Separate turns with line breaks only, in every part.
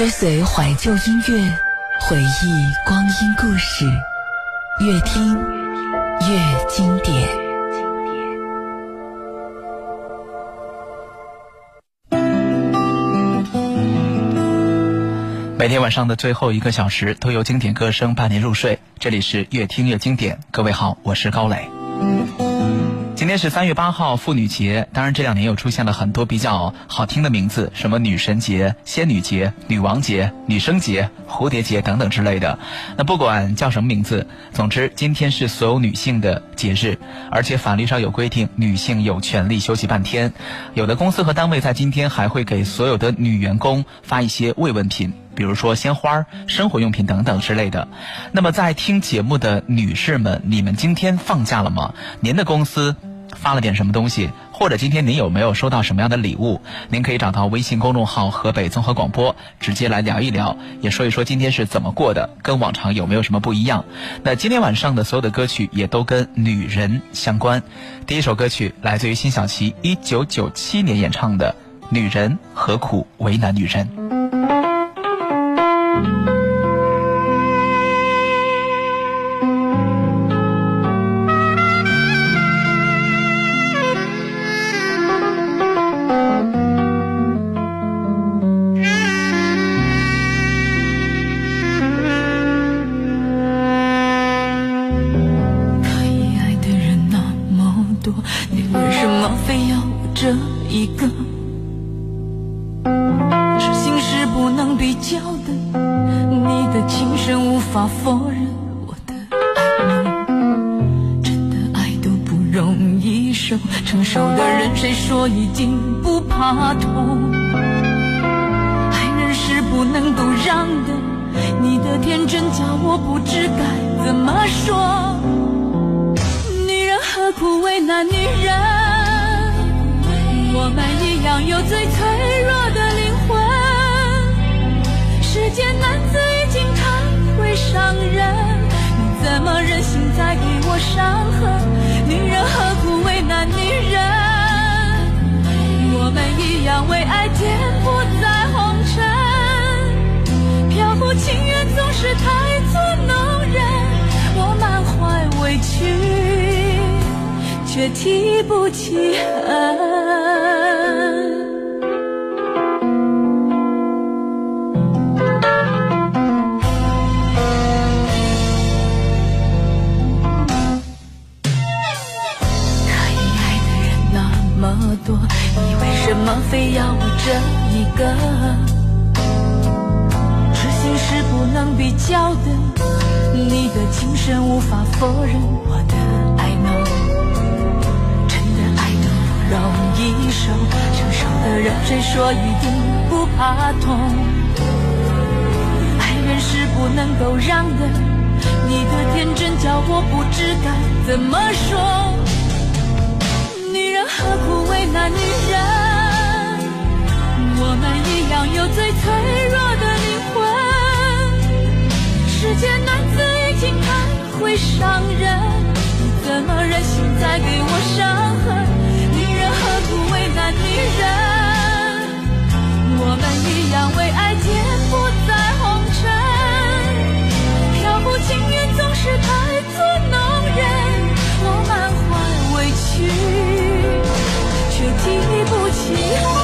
追随怀旧音乐，回忆光阴故事，越听越经典。
每天晚上的最后一个小时，都有经典歌声伴您入睡。这里是越听越经典。各位好，我是高磊。今天是三月八号妇女节，当然这两年又出现了很多比较好听的名字，什么女神节、仙女节、女王节、女生节、蝴蝶节等等之类的。那不管叫什么名字，总之今天是所有女性的节日，而且法律上有规定，女性有权利休息半天。有的公司和单位在今天还会给所有的女员工发一些慰问品，比如说鲜花、生活用品等等之类的。那么在听节目的女士们，你们今天放假了吗？您的公司？发了点什么东西，或者今天您有没有收到什么样的礼物？您可以找到微信公众号“河北综合广播”，直接来聊一聊，也说一说今天是怎么过的，跟往常有没有什么不一样？那今天晚上的所有的歌曲也都跟女人相关。第一首歌曲来自于辛晓琪，一九九七年演唱的《女人何苦为难女人》。
谁说一定不怕痛？爱人是不能够让的，你的天真叫我不知该怎么说。女人何苦为难女人？我们一样有最脆弱的灵魂。世间男子一听爱会伤人，你怎么忍心再给我伤痕？女人何苦为难女人，我们一样为爱颠簸在红尘，漂浮情缘总是太作弄人，我满怀委屈，却提不起。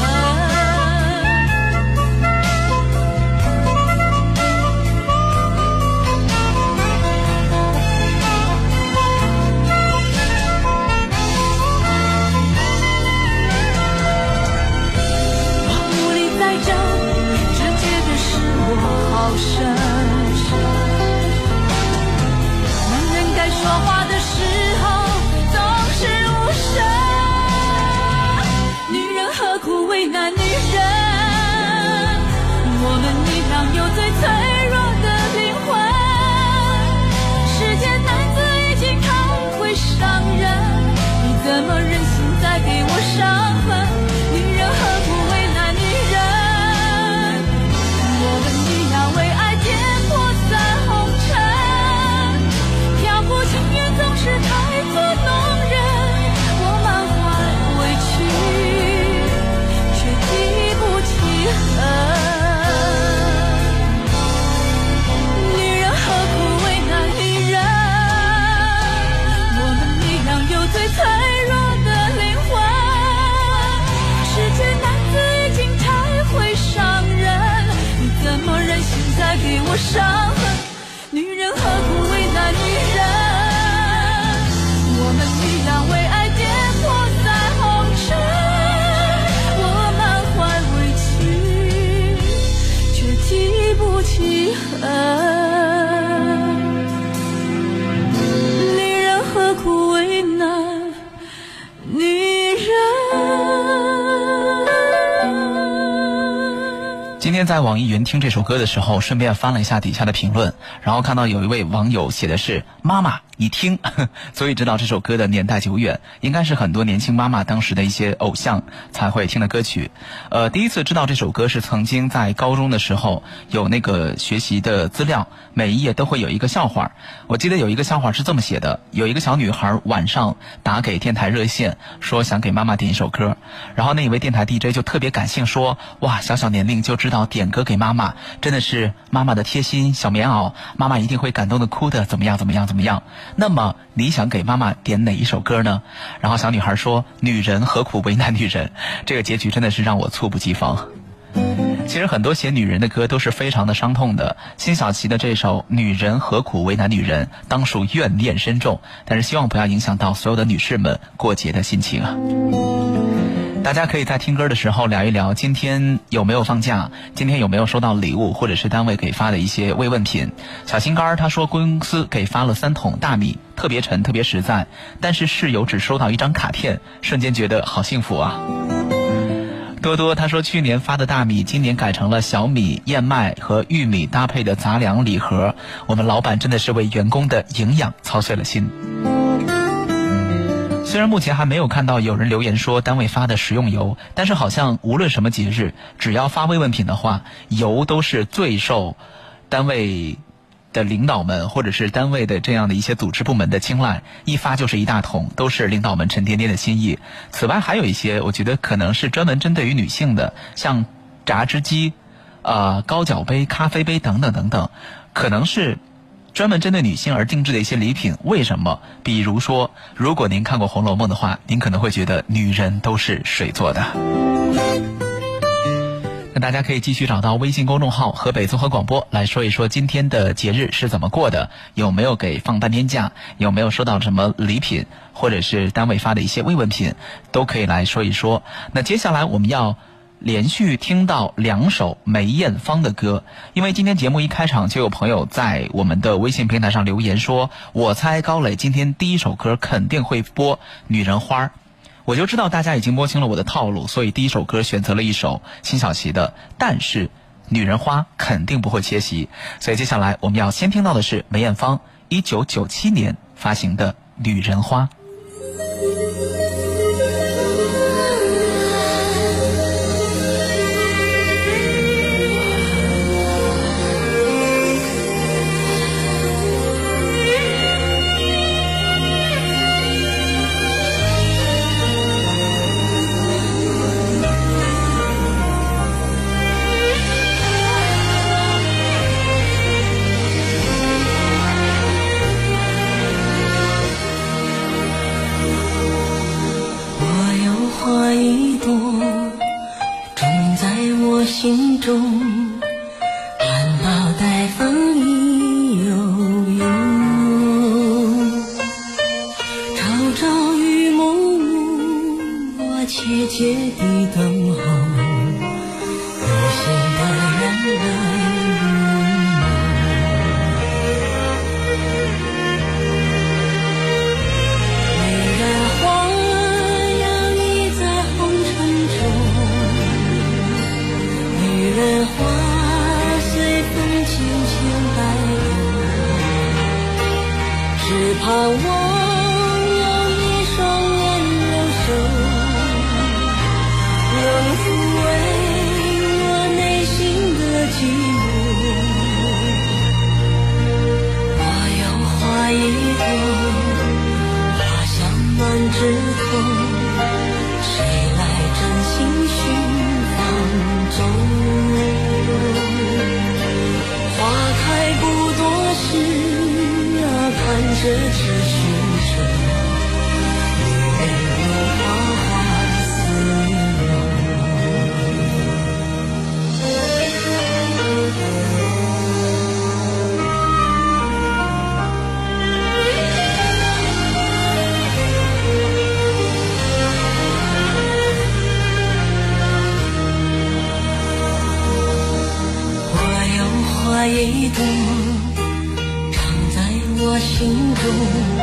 在
网易云听这首歌的时候，顺便翻了一下底下的评论，然后看到有一位网友写的是“妈妈，你听”，所以知道这首歌的年代久远，应该是很多年轻妈妈当时的一些偶像才会听的歌曲。呃，第一次知道这首歌是曾经在高中的时候有那个学习的资料，每一页都会有一个笑话。我记得有一个笑话是这么写的：有一个小女孩晚上打给电台热线，说想给妈妈点一首歌，然后那一位电台 DJ 就特别感性说：“哇，小小年龄就知道点歌给妈妈，真的是妈妈的贴心小棉袄，妈妈一定会感动的哭的，怎么样怎么样怎么样？那么你想给妈妈点哪一首歌呢？”然后小女孩说：“女人何苦为难女人？”这个结局真的是让我猝不及防。其实很多写女人的歌都是非常的伤痛的。辛晓琪的这首《女人何苦为难女人》当属怨念深重，但是希望不要影响到所有的女士们过节的心情啊。大家可以在听歌的时候聊一聊，今天有没有放假？今天有没有收到礼物，或者是单位给发的一些慰问品？小心肝儿他说公司给发了三桶大米，特别沉，特别实在，但是室友只收到一张卡片，瞬间觉得好幸福啊。多多他说，去年发的大米，今年改成了小米、燕麦和玉米搭配的杂粮礼盒。我们老板真的是为员工的营养操碎了心。虽然目前还没有看到有人留言说单位发的食用油，但是好像无论什么节日，只要发慰问品的话，油都是最受单位的领导们或者是单位的这样的一些组织部门的青睐，一发就是一大桶，都是领导们沉甸甸的心意。此外，还有一些我觉得可能是专门针对于女性的，像榨汁机、呃高脚杯、咖啡杯等等等等，可能是。专门针对女性而定制的一些礼品，为什么？比如说，如果您看过《红楼梦》的话，您可能会觉得女人都是水做的。那大家可以继续找到微信公众号“河北综合广播”来说一说今天的节日是怎么过的，有没有给放半天假，有没有收到什么礼品，或者是单位发的一些慰问品，都可以来说一说。那接下来我们要。连续听到两首梅艳芳的歌，因为今天节目一开场就有朋友在我们的微信平台上留言说：“我猜高磊今天第一首歌肯定会播《女人花》，我就知道大家已经摸清了我的套路，所以第一首歌选择了一首辛晓琪的。但是《女人花》肯定不会缺席，所以接下来我们要先听到的是梅艳芳一九九七年发行的《女人花》。
藏在我心中。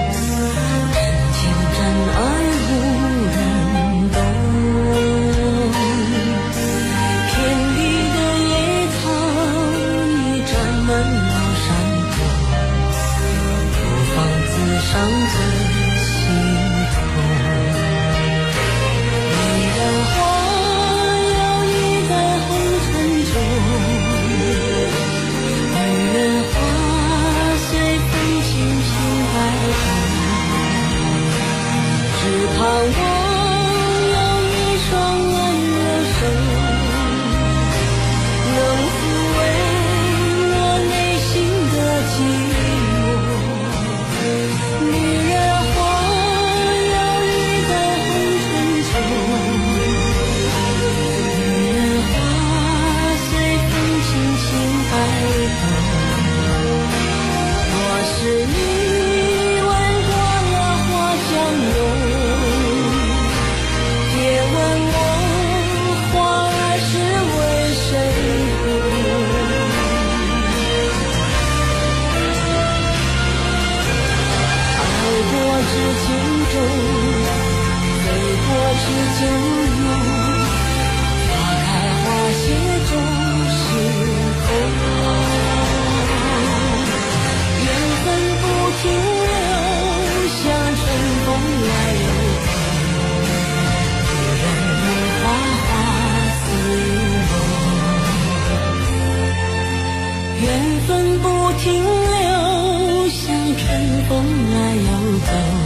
分不停留，像春风那样走。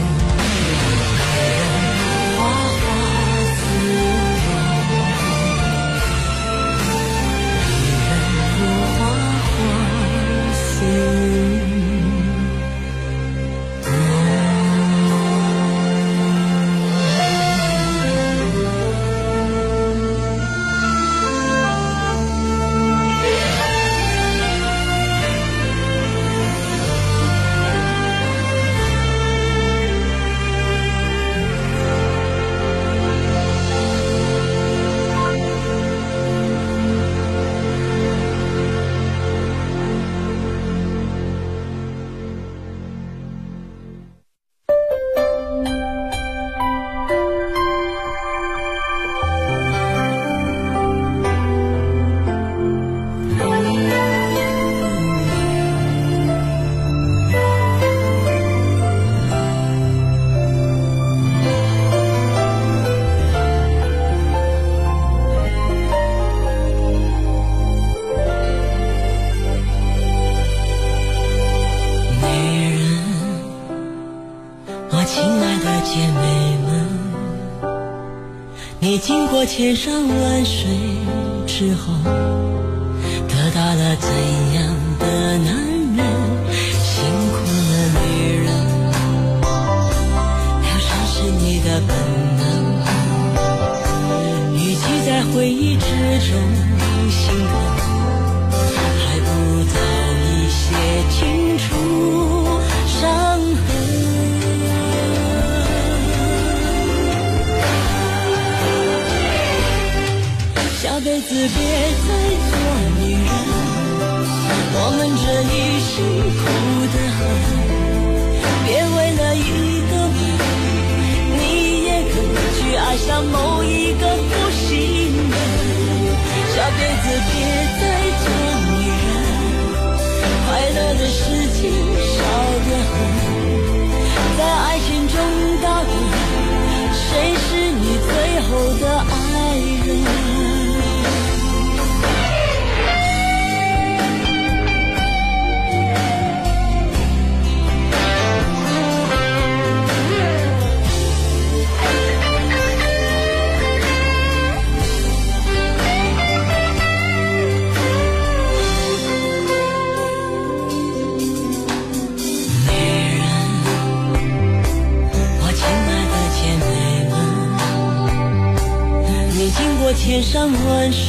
千山万水之后，得到了怎样？千山万水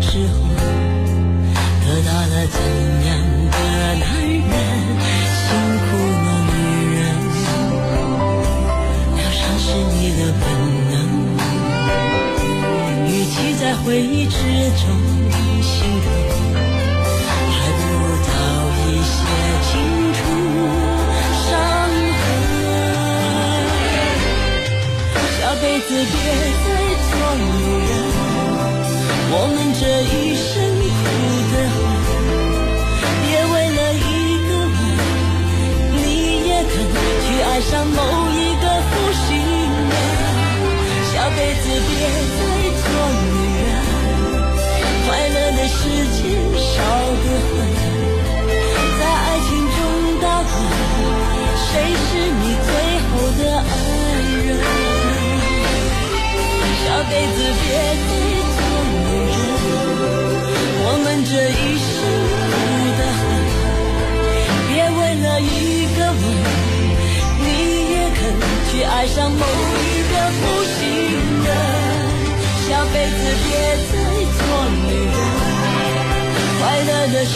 之后，得到了怎样的男人？辛苦了女人，疗伤是你的本能。与其在回忆之中心疼，还不如早一些清除伤痕。下辈子别再做女人，我们这一生苦得很。别为了一个吻，你也肯去爱上某一个负心人。下辈子别再做女人，快乐的时间少得很。在爱情中打滚，谁是你最后的爱人？下辈子别去爱上某一个负心人。下辈子别再做女人，快乐的事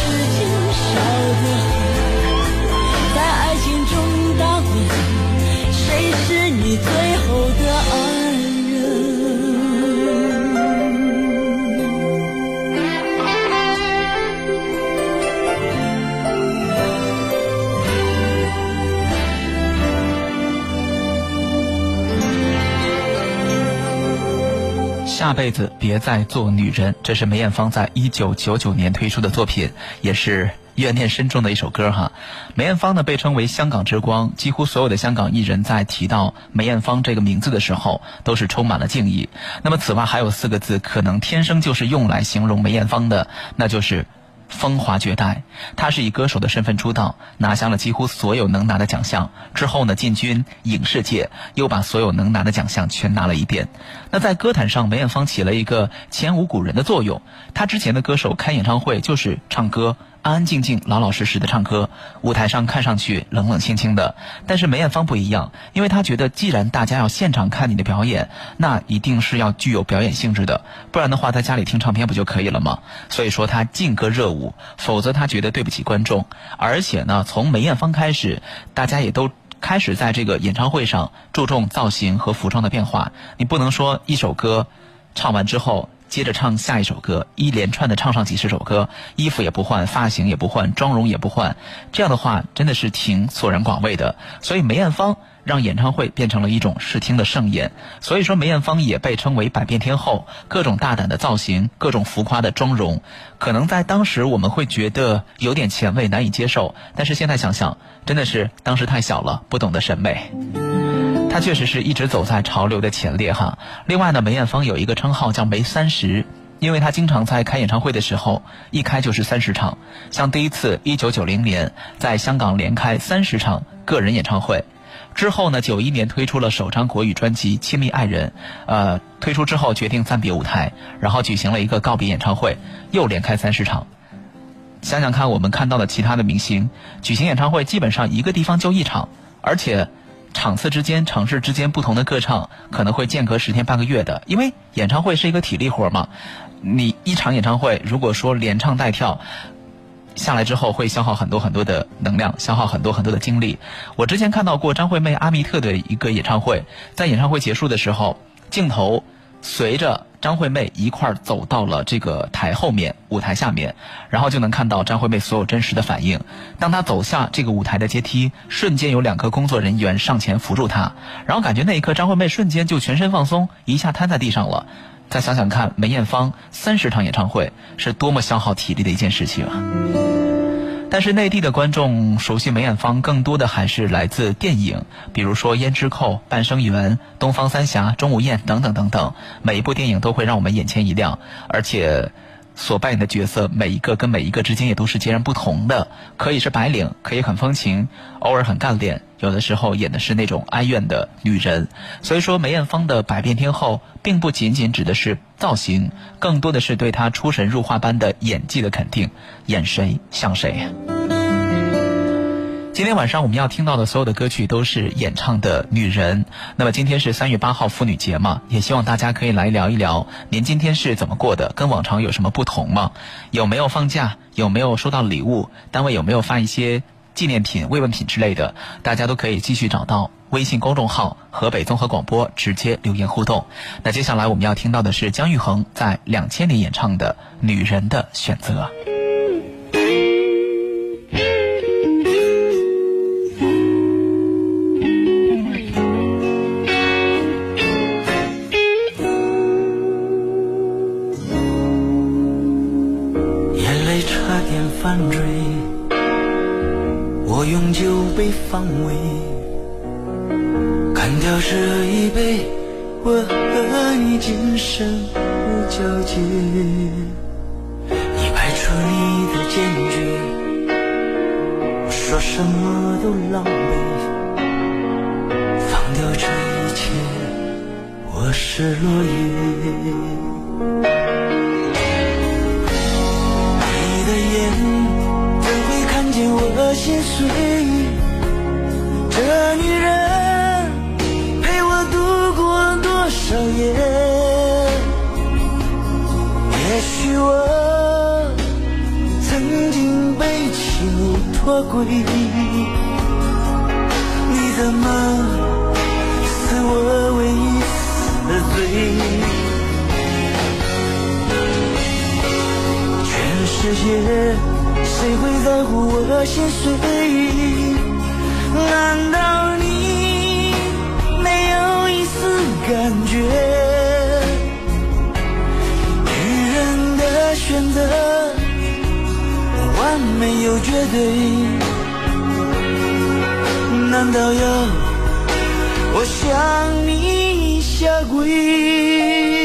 下辈子别再做女人，这是梅艳芳在一九九九年推出的作品，也是怨念深重的一首歌哈。梅艳芳呢被称为香港之光，几乎所有的香港艺人在提到梅艳芳这个名字的时候，都是充满了敬意。那么此外还有四个字，可能天生就是用来形容梅艳芳的，那就是。风华绝代，她是以歌手的身份出道，拿下了几乎所有能拿的奖项。之后呢，进军影视界，又把所有能拿的奖项全拿了一遍。那在歌坛上，梅艳芳起了一个前无古人的作用。她之前的歌手开演唱会就是唱歌，安安静静、老老实实的唱歌，舞台上看上去冷冷清清的。但是梅艳芳不一样，因为她觉得，既然大家要现场看你的表演，那一定是要具有表演性质的，不然的话，在家里听唱片不就可以了吗？所以说她劲歌热舞，否则她觉得对不起观众。而且呢，从梅艳芳开始，大家也都。开始在这个演唱会上注重造型和服装的变化，你不能说一首歌唱完之后接着唱下一首歌，一连串的唱上几十首歌，衣服也不换，发型也不换，妆容也不换，这样的话真的是挺索然广味的。所以梅艳芳让演唱会变成了一种视听的盛宴，所以说梅艳芳也被称为百变天后，各种大胆的造型，各种浮夸的妆容，可能在当时我们会觉得有点前卫难以接受，但是现在想想，真的是当时太小了，不懂得审美。她确实是一直走在潮流的前列哈。另外呢，梅艳芳有一个称号叫梅三十。因为她经常在开演唱会的时候，一开就是三十场，像第一次一九九零年在香港连开三十场个人演唱会，之后呢，九一年推出了首张国语专辑《亲密爱人》，呃，推出之后决定暂别舞台，然后举行了一个告别演唱会，又连开三十场。想想看，我们看到的其他的明星举行演唱会，基本上一个地方就一场，而且场次之间、城市之间不同的歌唱可能会间隔十天半个月的，因为演唱会是一个体力活嘛。你一场演唱会，如果说连唱带跳。下来之后会消耗很多很多的能量，消耗很多很多的精力。我之前看到过张惠妹阿密特的一个演唱会，在演唱会结束的时候，镜头随着张惠妹一块儿走到了这个台后面舞台下面，然后就能看到张惠妹所有真实的反应。当她走下这个舞台的阶梯，瞬间有两个工作人员上前扶住她，然后感觉那一刻张惠妹瞬间就全身放松，一下瘫在地上了。再想想看，梅艳芳三十场演唱会是多么消耗体力的一件事情啊！但是内地的观众熟悉梅艳芳，更多的还是来自电影，比如说《胭脂扣》《半生缘》《东方三侠》《钟无艳》等等等等，每一部电影都会让我们眼前一亮，而且所扮演的角色每一个跟每一个之间也都是截然不同的，可以是白领，可以很风情，偶尔很干练。有的时候演的是那种哀怨的女人，所以说梅艳芳的百变天后，并不仅仅指的是造型，更多的是对她出神入化般的演技的肯定，演谁像谁。今天晚上我们要听到的所有的歌曲都是演唱的女人。那么今天是三月八号妇女节嘛，也希望大家可以来聊一聊您今天是怎么过的，跟往常有什么不同吗？有没有放假？有没有收到礼物？单位有没有发一些纪念品、慰问品之类的？大家都可以继续找到微信公众号“河北综合广播”直接留言互动。那接下来我们要听到的是姜育恒在两千年演唱的《女人的选择》。
眼泪差点犯坠，我用酒杯防卫，干掉这一杯，我和你今生无交集。你排除你的坚决，我说什么都狼狈，放掉这一切，我是落叶。你的眼我心碎？这女人陪我度过多少夜？也许我曾经被情物托轨，你怎么是我唯一死罪？全世界谁会在乎我心碎？难道你没有一丝感觉？女人的选择，完美又绝对，难道要我向你下跪？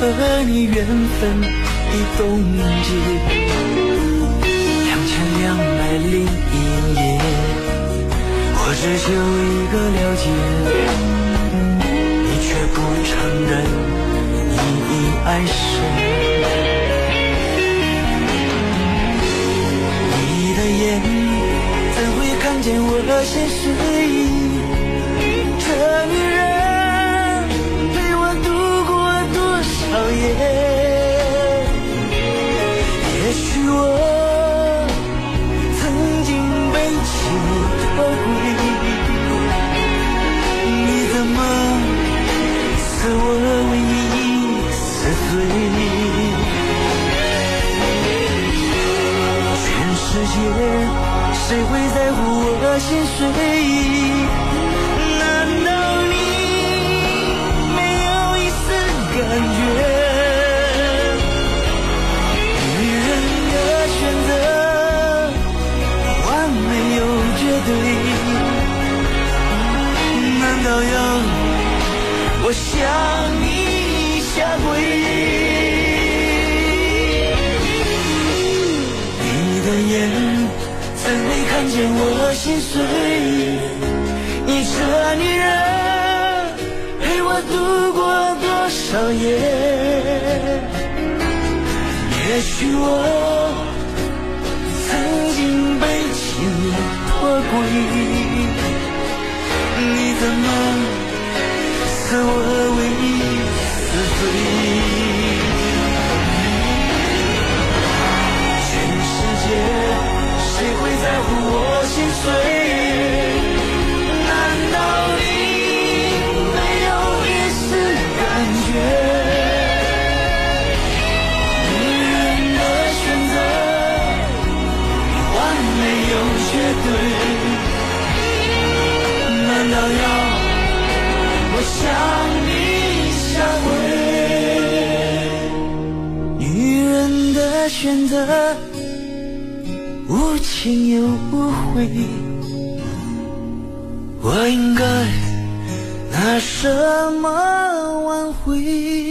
和你缘分已冻结。两千两百零一夜，我只求一个了解，你却不承认你已爱谁。你的眼怎会看见我心碎？这女人少怎么挽回？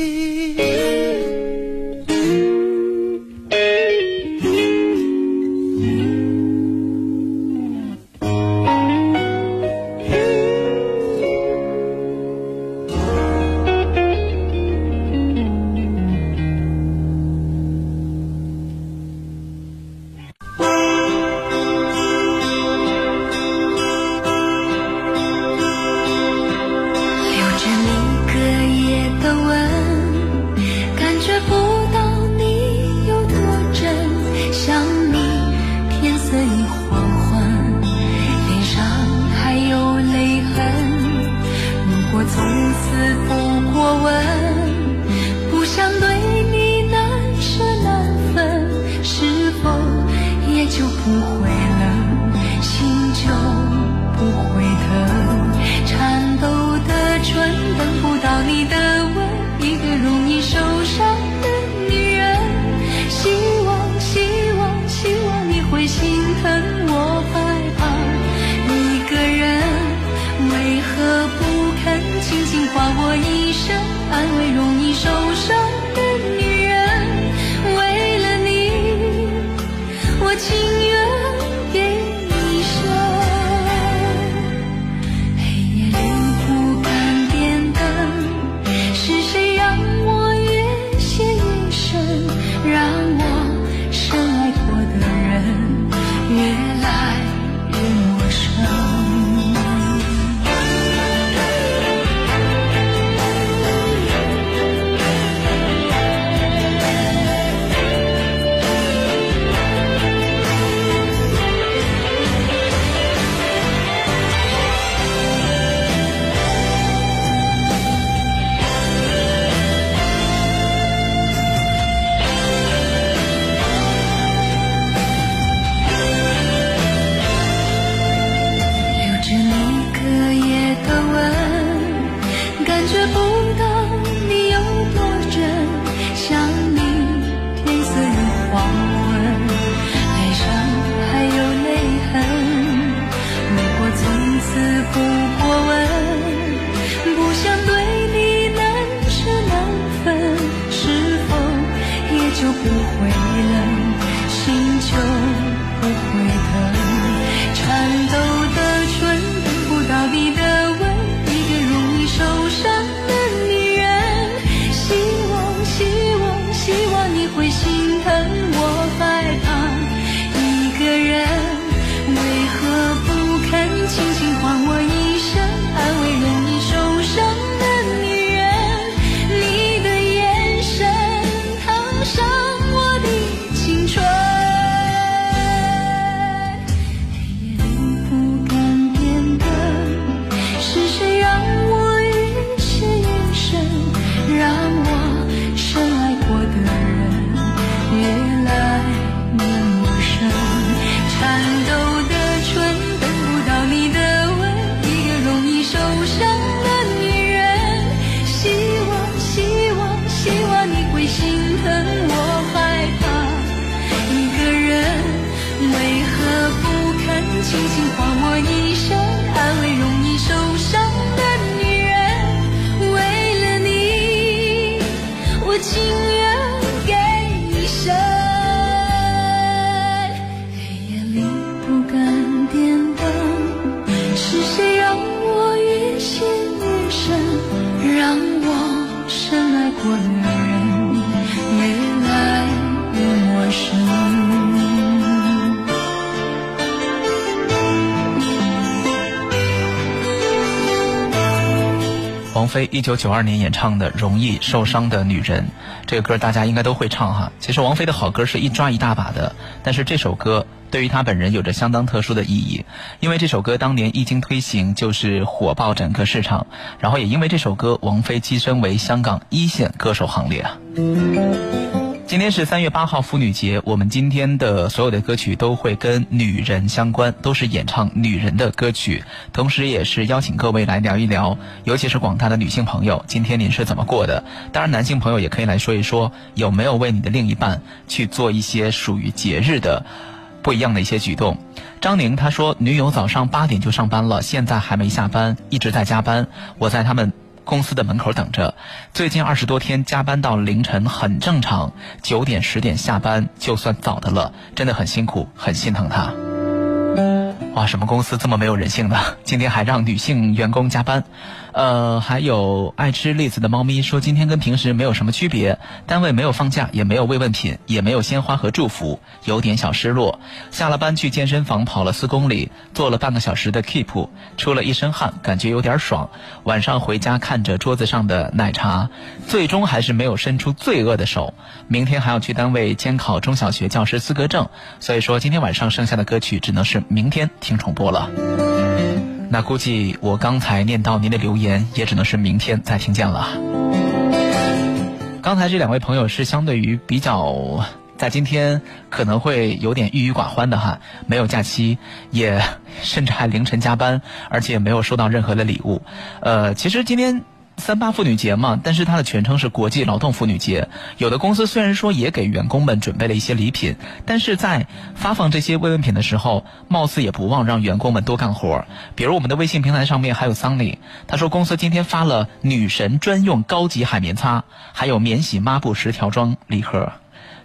轻轻唤我一声，
一九九二年演唱的《容易受伤的女人》这个歌，大家应该都会唱哈。其实王菲的好歌是一抓一大把的，但是这首歌对于她本人有着相当特殊的意义，因为这首歌当年一经推行就是火爆整个市场，然后也因为这首歌，王菲跻身为香港一线歌手行列啊。今天是三月八号妇女节，我们今天的所有的歌曲都会跟女人相关，都是演唱女人的歌曲，同时也是邀请各位来聊一聊，尤其是广大的女性朋友，今天您是怎么过的？当然，男性朋友也可以来说一说，有没有为你的另一半去做一些属于节日的不一样的一些举动。张宁他说，女友早上八点就上班了，现在还没下班，一直在加班，我在他们。公司的门口等着，最近二十多天加班到凌晨很正常，九点十点下班就算早的了，真的很辛苦，很心疼他。哇，什么公司这么没有人性呢？今天还让女性员工加班。呃，还有爱吃栗子的猫咪说，今天跟平时没有什么区别，单位没有放假，也没有慰问品，也没有鲜花和祝福，有点小失落。下了班去健身房跑了四公里，做了半个小时的 keep，出了一身汗，感觉有点爽。晚上回家看着桌子上的奶茶，最终还是没有伸出罪恶的手。明天还要去单位监考中小学教师资格证，所以说今天晚上剩下的歌曲只能是明天听重播了。那估计我刚才念到您的留言，也只能是明天再听见了。刚才这两位朋友是相对于比较在今天可能会有点郁郁寡欢的哈，没有假期，也甚至还凌晨加班，而且没有收到任何的礼物。呃，其实今天。三八妇女节嘛，但是它的全称是国际劳动妇女节。有的公司虽然说也给员工们准备了一些礼品，但是在发放这些慰问品的时候，貌似也不忘让员工们多干活。比如我们的微信平台上面还有桑尼，他说公司今天发了女神专用高级海绵擦，还有免洗抹布十条装礼盒，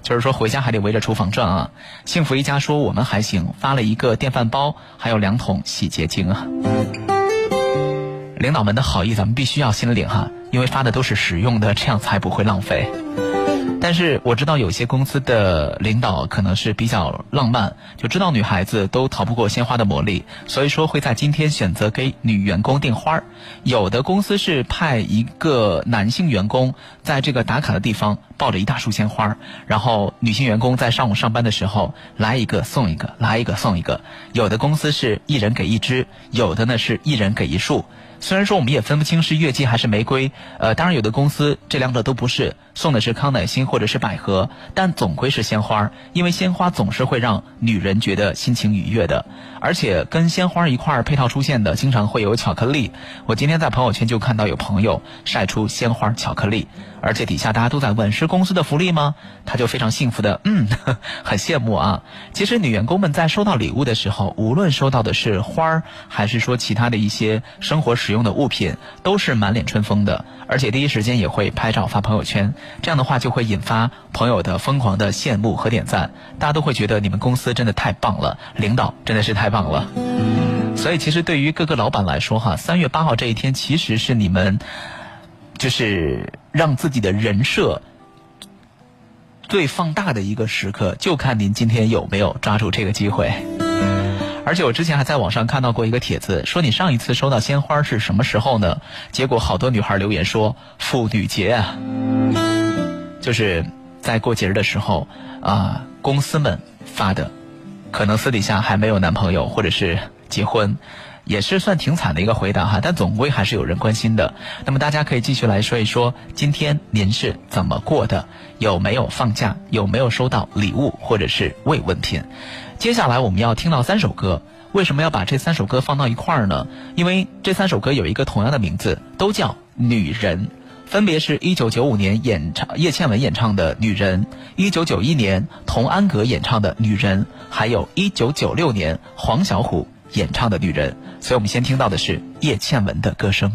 就是说回家还得围着厨房转啊。幸福一家说我们还行，发了一个电饭煲，还有两桶洗洁精啊。领导们的好意，咱们必须要心领哈，因为发的都是实用的，这样才不会浪费。但是我知道有些公司的领导可能是比较浪漫，就知道女孩子都逃不过鲜花的魔力，所以说会在今天选择给女员工订花儿有的公司是派一个男性员工在这个打卡的地方抱着一大束鲜花，然后女性员工在上午上班的时候来一个送一个，来一个送一个。有的公司是一人给一支，有的呢是一人给一束。虽然说我们也分不清是月季还是玫瑰，呃，当然有的公司这两者都不是，送的是康乃馨或者是百合，但总归是鲜花，因为鲜花总是会让女人觉得心情愉悦的，而且跟鲜花一块儿配套出现的，经常会有巧克力。我今天在朋友圈就看到有朋友晒出鲜花巧克力，而且底下大家都在问是公司的福利吗？他就非常幸福的，嗯，很羡慕啊。其实女员工们在收到礼物的时候，无论收到的是花儿，还是说其他的一些生活使用的物品，都是满脸春风的，而且第一时间也会拍照发朋友圈。这样的话就会引发朋友的疯狂的羡慕和点赞，大家都会觉得你们公司真的太棒了，领导真的是太了。所以其实对于各个老板来说哈，三月八号这一天其实是你们就是让自己的人设最放大的一个时刻，就看您今天有没有抓住这个机会。而且我之前还在网上看到过一个帖子，说你上一次收到鲜花是什么时候呢？结果好多女孩留言说妇女节啊，就是在过节日的时候啊，公司们发的，可能私底下还没有男朋友或者是结婚，也是算挺惨的一个回答哈。但总归还是有人关心的。那么大家可以继续来说一说，今天您是怎么过的？有没有放假？有没有收到礼物或者是慰问品？接下来我们要听到三首歌，为什么要把这三首歌放到一块儿呢？因为这三首歌有一个同样的名字，都叫《女人》，分别是一九九五年演唱叶倩文演唱的《女人》，一九九一年童安格演唱的《女人》，还有一九九六年黄小琥演唱的《女人》。所以我们先听到的是叶倩文的歌声。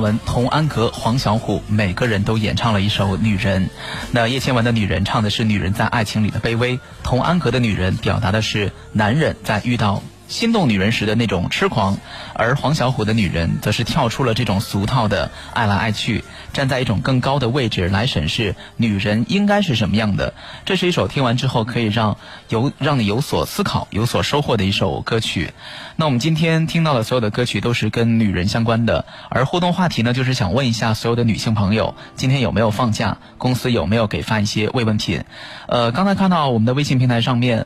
文、童安格、黄小琥每个人都演唱了一首《女人》。那叶倩文的《女人》唱的是女人在爱情里的卑微，童安格的《女人》表达的是男人在遇到心动女人时的那种痴狂，而黄小琥的《女人》则是跳出了这种俗套的爱来爱去，站在一种更高的位置来审视女人应该是什么样的。这是一首听完之后可以让有让你有所思考、有所收获的一首歌曲。那我们今天听到的所有的歌曲都是跟女人相关的，而互动话题呢，就是想问一下所有的女性朋友，今天有没有放假？公司有没有给发一些慰问品？呃，刚才看到我们的微信平台上面。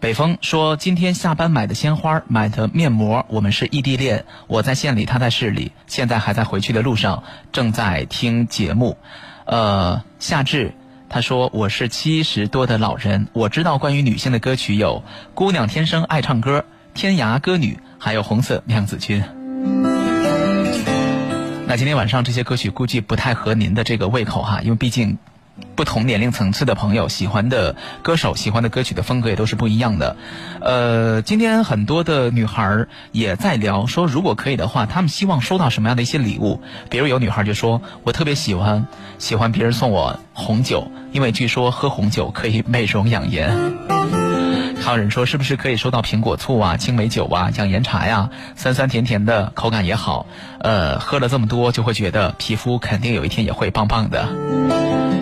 北风说：“今天下班买的鲜花，买的面膜，我们是异地恋，我在县里，他在市里，现在还在回去的路上，正在听节目。”呃，夏至，他说：“我是七十多的老人，我知道关于女性的歌曲有《姑娘天生爱唱歌》《天涯歌女》，还有《红色娘子军》。”那今天晚上这些歌曲估计不太合您的这个胃口哈，因为毕竟。不同年龄层次的朋友喜欢的歌手、喜欢的歌曲的风格也都是不一样的。呃，今天很多的女孩也在聊说，如果可以的话，她们希望收到什么样的一些礼物？比如有女孩就说：“我特别喜欢喜欢别人送我红酒，因为据说喝红酒可以美容养颜。”还有人说，是不是可以收到苹果醋啊、青梅酒啊、养颜茶呀，酸酸甜甜的，口感也好。呃，喝了这么多，就会觉得皮肤肯定有一天也会棒棒的。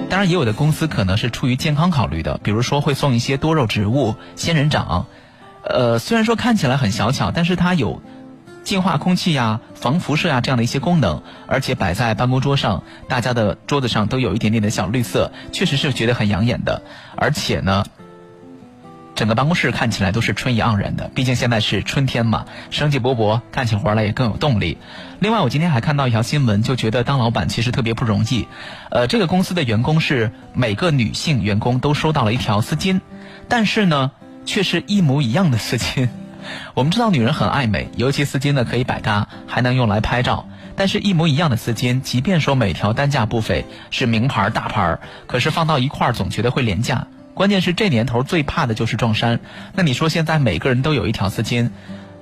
当然，也有的公司可能是出于健康考虑的，比如说会送一些多肉植物、仙人掌。呃，虽然说看起来很小巧，但是它有净化空气呀、防辐射呀这样的一些功能，而且摆在办公桌上，大家的桌子上都有一点点的小绿色，确实是觉得很养眼的。而且呢。整个办公室看起来都是春意盎然的，毕竟现在是春天嘛，生机勃勃，干起活来也更有动力。另外，我今天还看到一条新闻，就觉得当老板其实特别不容易。呃，这个公司的员工是每个女性员工都收到了一条丝巾，但是呢，却是一模一样的丝巾。我们知道女人很爱美，尤其丝巾呢可以百搭，还能用来拍照。但是，一模一样的丝巾，即便说每条单价不菲，是名牌大牌，可是放到一块儿总觉得会廉价。关键是这年头最怕的就是撞衫。那你说现在每个人都有一条丝巾，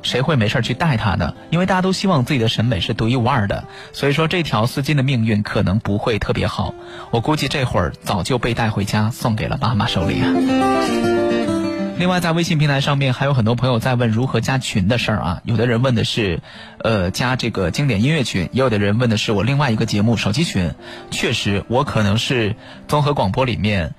谁会没事去带它呢？因为大家都希望自己的审美是独一无二的，所以说这条丝巾的命运可能不会特别好。我估计这会儿早就被带回家，送给了妈妈手里啊。另外，在微信平台上面还有很多朋友在问如何加群的事儿啊。有的人问的是，呃，加这个经典音乐群；也有的人问的是我另外一个节目手机群。确实，我可能是综合广播里面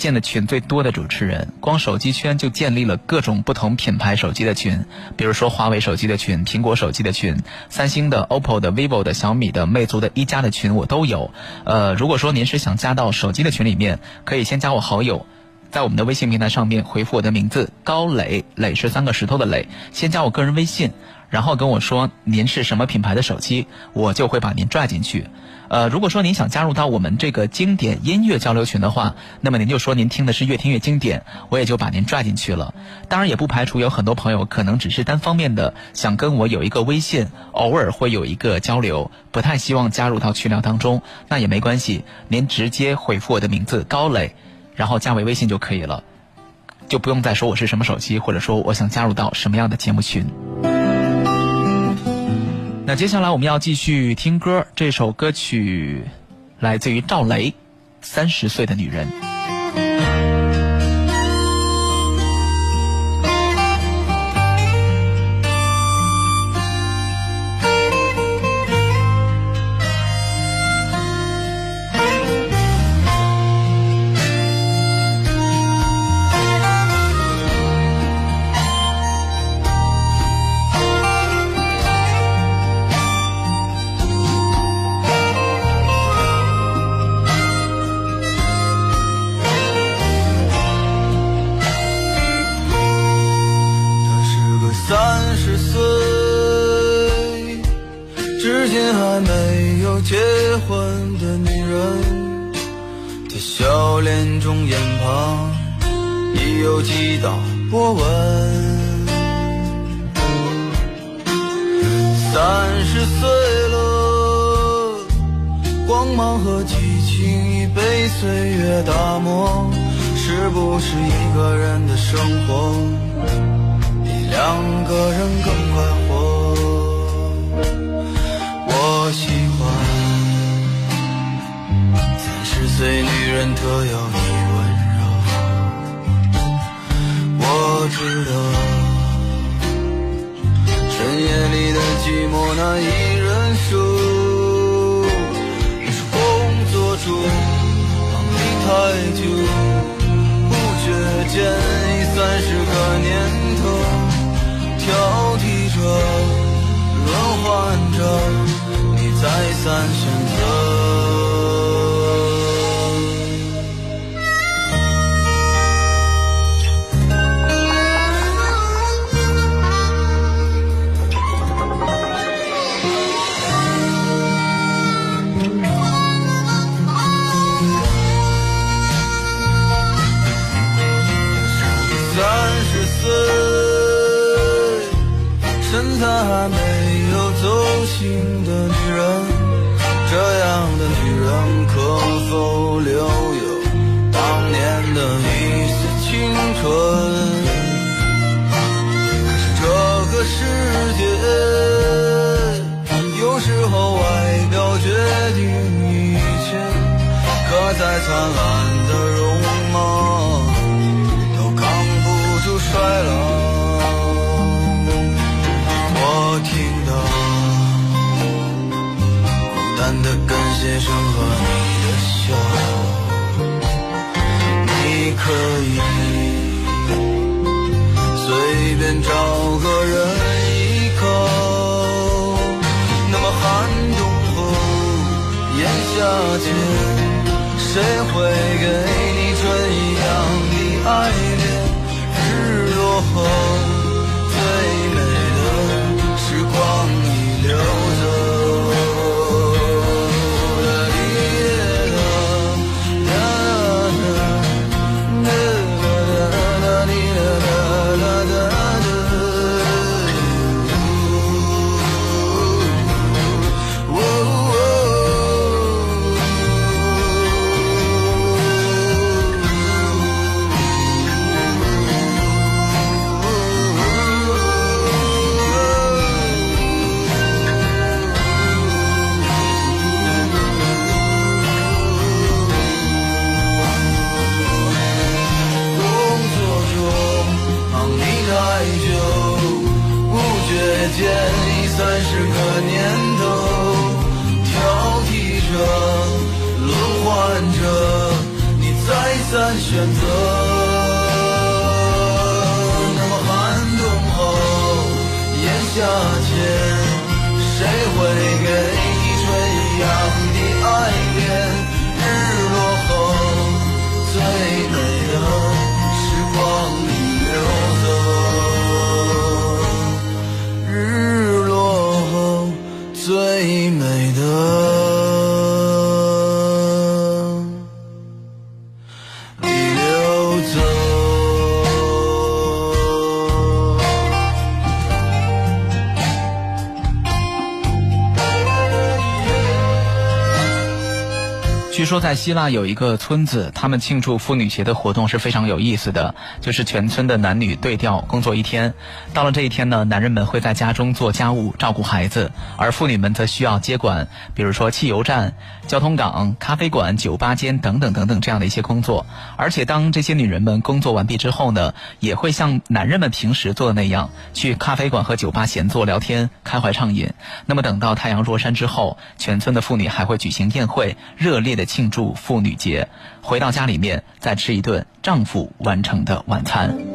建的群最多的主持人。光手机圈就建立了各种不同品牌手机的群，比如说华为手机的群、苹果手机的群、三星的、OPPO 的、vivo 的、小米的、魅族的、一加的群，我都有。呃，如果说您是想加到手机的群里面，可以先加我好友。在我们的微信平台上面回复我的名字高磊，磊是三个石头的磊，先加我个人微信，然后跟我说您是什么品牌的手机，我就会把您拽进去。呃，如果说您想加入到我们这个经典音乐交流群的话，那么您就说您听的是越听越经典，我也就把您拽进去了。当然也不排除有很多朋友可能只是单方面的想跟我有一个微信，偶尔会有一个交流，不太希望加入到群聊当中，那也没关系，您直接回复我的名字高磊。然后加为微信就可以了，就不用再说我是什么手机，或者说我想加入到什么样的节目群。那接下来我们要继续听歌，这首歌曲来自于赵雷，《三十岁的女人》。
说在希腊有一个村子，他们庆祝妇女节的活动是非常有意思的，就是全村的男女对调工作一天。到了这一天呢，男人们会在家中做家务、照顾孩子，而妇女们则需要接管，比如说汽油站、交通岗、咖啡馆、酒吧间等等等等这样的一些工作。而且当这些女人们工作完毕之后呢，也会像男人们平时做的那样，去咖啡馆和酒吧闲坐聊天、开怀畅饮。那么等到太阳落山之后，全村的妇女还会举行宴会，热烈的庆祝妇女节。回到家里面，再吃一顿丈夫完成的晚餐。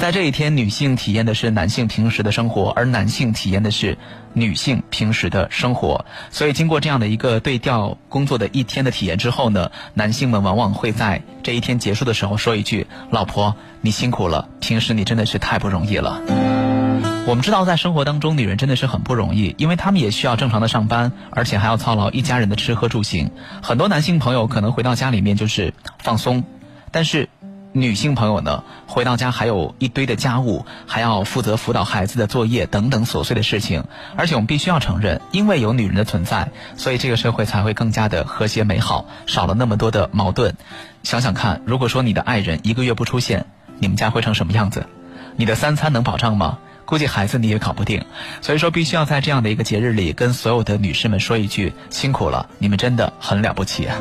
在这一天，女性体验的是男性平时的生活，而男性体验的是女性平时的生活。所以，经过这样的一个对调工作的一天的体验之后呢，男性们往往会在这一天结束的时候说一句：“老婆，你辛苦了，平时你真的是太不容易了。”我们知道，在生活当中，女人真的是很不容易，因为她们也需要正常的上班，而且还要操劳一家人的吃喝住行。很多男性朋友可能回到家里面就是放松，但是女性朋友呢，回到家还有一堆的家务，还要负责辅导孩子的作业等等琐碎的事情。而且我们必须要承认，因为有女人的存在，所以这个社会才会更加的和谐美好，少了那么多的矛盾。想想看，如果说你的爱人一个月不出现，你们家会成什么样子？你的三餐能保障吗？估计孩子你也搞不定，所以说必须要在这样的一个节日里，跟所有的女士们说一句辛苦了，你们真的很了不起啊！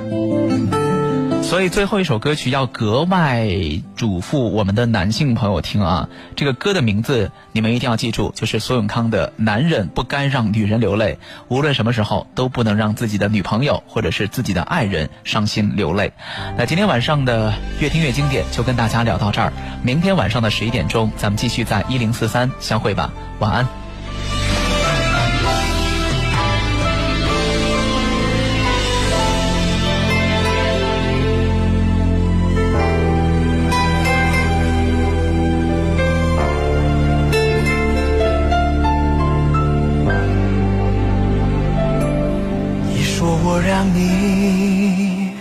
所以最后一首歌曲要格外嘱咐我们的男性朋友听啊，这个歌的名字你们一定要记住，就是苏永康的《男人不该让女人流泪》，无论什么时候都不能让自己的女朋友或者是自己的爱人伤心流泪。那今天晚上的越听越经典就跟大家聊到这儿，明天晚上的十一点钟咱们继续在一零四三相会吧，晚安。
你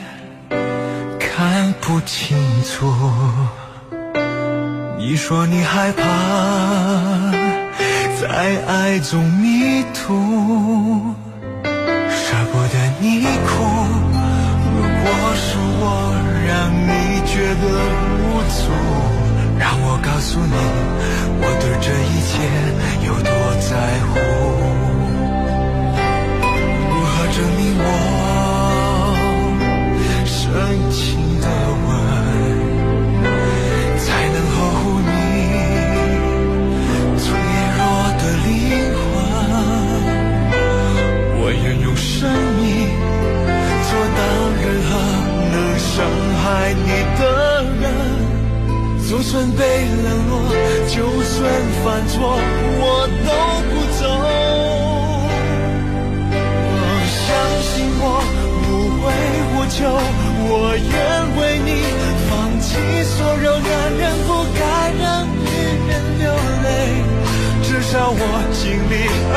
看不清楚，你说你害怕在爱中迷途，舍不得你哭。如果是我让你觉得无助，让我告诉你，我对这一切有多在乎。算被冷落，就算犯错，我都不走。我相信我，无悔无求，我愿为你放弃所有。男人不该让女人流泪，至少我尽力而